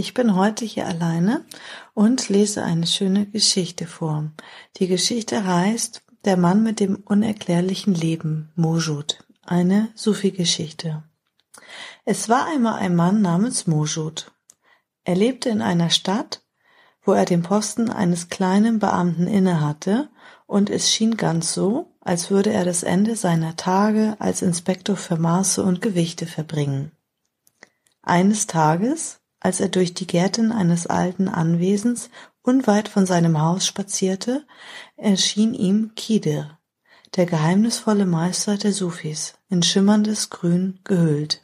Ich bin heute hier alleine und lese eine schöne Geschichte vor. Die Geschichte heißt Der Mann mit dem unerklärlichen Leben, Mojud. Eine Sufi-Geschichte. Es war einmal ein Mann namens Mojud. Er lebte in einer Stadt, wo er den Posten eines kleinen Beamten innehatte, und es schien ganz so, als würde er das Ende seiner Tage als Inspektor für Maße und Gewichte verbringen. Eines Tages, als er durch die Gärten eines alten Anwesens unweit von seinem Haus spazierte, erschien ihm Kidir, der geheimnisvolle Meister der Sufis, in schimmerndes Grün gehüllt.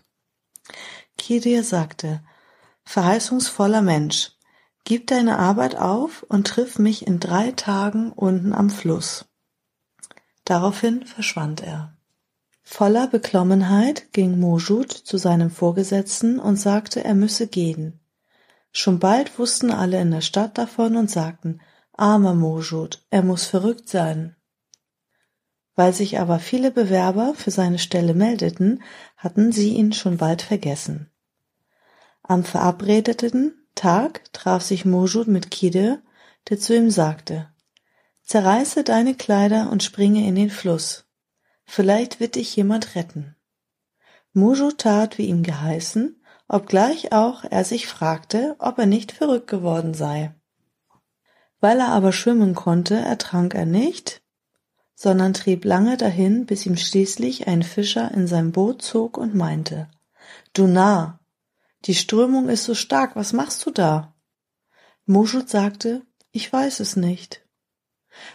Kidir sagte, verheißungsvoller Mensch, gib deine Arbeit auf und triff mich in drei Tagen unten am Fluss. Daraufhin verschwand er. Voller Beklommenheit ging Mojud zu seinem Vorgesetzten und sagte, er müsse gehen. Schon bald wussten alle in der Stadt davon und sagten, armer Mojud, er muss verrückt sein. Weil sich aber viele Bewerber für seine Stelle meldeten, hatten sie ihn schon bald vergessen. Am verabredeten Tag traf sich Mojud mit Kide, der zu ihm sagte, Zerreiße deine Kleider und springe in den Fluss. Vielleicht wird dich jemand retten. Mujo tat, wie ihm geheißen, obgleich auch er sich fragte, ob er nicht verrückt geworden sei. Weil er aber schwimmen konnte, ertrank er nicht, sondern trieb lange dahin, bis ihm schließlich ein Fischer in sein Boot zog und meinte, Du Narr, die Strömung ist so stark, was machst du da? Muschut sagte, ich weiß es nicht.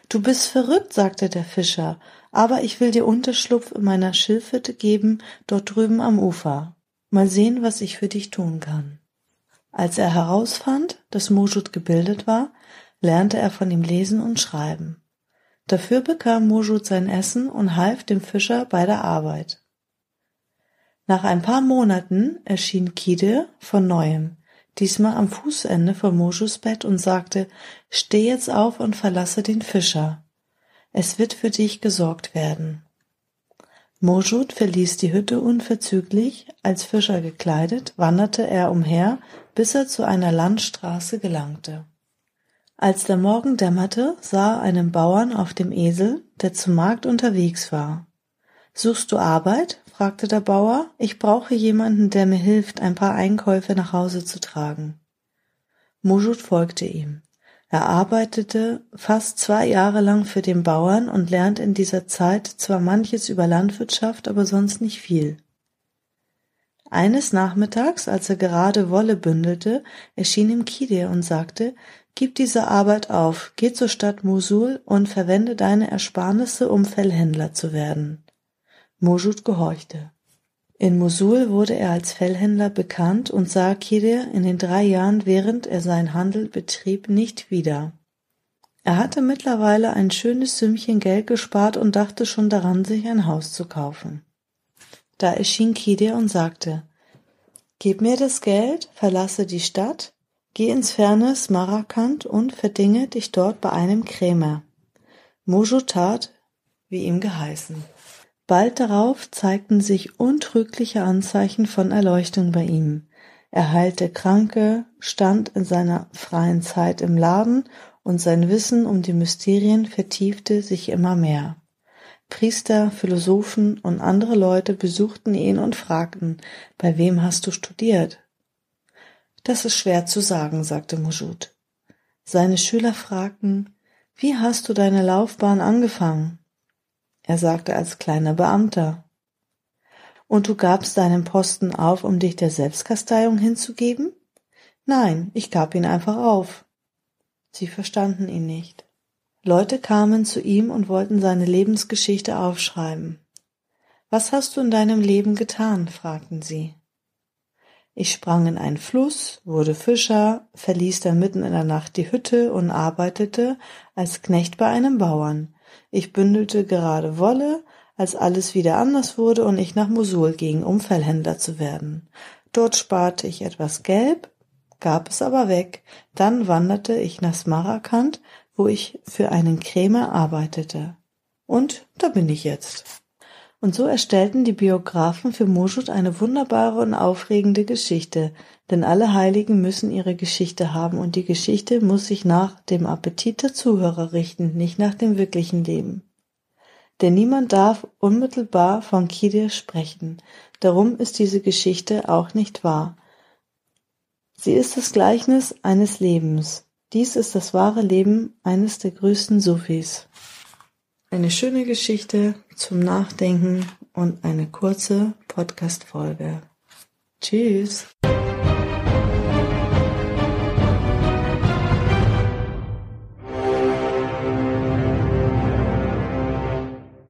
Du bist verrückt, sagte der Fischer, aber ich will dir Unterschlupf in meiner Schilfhütte geben, dort drüben am Ufer. Mal sehen, was ich für dich tun kann. Als er herausfand, dass Mojud gebildet war, lernte er von ihm lesen und schreiben. Dafür bekam Mojud sein Essen und half dem Fischer bei der Arbeit. Nach ein paar Monaten erschien Kide von neuem, diesmal am Fußende von Mojus Bett und sagte, Steh jetzt auf und verlasse den Fischer. Es wird für dich gesorgt werden. Mojud verließ die Hütte unverzüglich, als Fischer gekleidet, wanderte er umher, bis er zu einer Landstraße gelangte. Als der Morgen dämmerte, sah er einen Bauern auf dem Esel, der zum Markt unterwegs war. Suchst du Arbeit? fragte der Bauer. Ich brauche jemanden, der mir hilft, ein paar Einkäufe nach Hause zu tragen. Mujud folgte ihm. Er arbeitete fast zwei Jahre lang für den Bauern und lernte in dieser Zeit zwar manches über Landwirtschaft, aber sonst nicht viel. Eines Nachmittags, als er gerade Wolle bündelte, erschien ihm Kidir und sagte, Gib diese Arbeit auf, geh zur Stadt Mosul und verwende deine Ersparnisse, um Fellhändler zu werden. Mojud gehorchte. In Mosul wurde er als Fellhändler bekannt und sah Kidir in den drei Jahren, während er seinen Handel betrieb, nicht wieder. Er hatte mittlerweile ein schönes Sümmchen Geld gespart und dachte schon daran, sich ein Haus zu kaufen. Da erschien Kidir und sagte, Gib mir das Geld, verlasse die Stadt, geh ins ferne Smarakant und verdinge dich dort bei einem Krämer. Mojo tat, wie ihm geheißen. Bald darauf zeigten sich untrügliche Anzeichen von Erleuchtung bei ihm. Er heilte Kranke, stand in seiner freien Zeit im Laden und sein Wissen um die Mysterien vertiefte sich immer mehr. Priester, Philosophen und andere Leute besuchten ihn und fragten, bei wem hast du studiert? Das ist schwer zu sagen, sagte Mujud. Seine Schüler fragten, wie hast du deine Laufbahn angefangen? Er sagte als kleiner Beamter. Und du gabst deinen Posten auf, um dich der Selbstkasteiung hinzugeben? Nein, ich gab ihn einfach auf. Sie verstanden ihn nicht. Leute kamen zu ihm und wollten seine Lebensgeschichte aufschreiben. Was hast du in deinem Leben getan? fragten sie. Ich sprang in einen Fluss, wurde Fischer, verließ dann mitten in der Nacht die Hütte und arbeitete als Knecht bei einem Bauern. Ich bündelte gerade Wolle, als alles wieder anders wurde und ich nach Mosul ging, um Fellhändler zu werden. Dort sparte ich etwas Gelb, gab es aber weg. Dann wanderte ich nach Smaragand, wo ich für einen Krämer arbeitete. Und da bin ich jetzt. Und so erstellten die Biografen für Moschut eine wunderbare und aufregende Geschichte, denn alle Heiligen müssen ihre Geschichte haben und die Geschichte muss sich nach dem Appetit der Zuhörer richten, nicht nach dem wirklichen Leben. Denn niemand darf unmittelbar von Kidir sprechen, darum ist diese Geschichte auch nicht wahr. Sie ist das Gleichnis eines Lebens. Dies ist das wahre Leben eines der größten Sufis. Eine schöne Geschichte zum Nachdenken und eine kurze Podcast-Folge. Tschüss.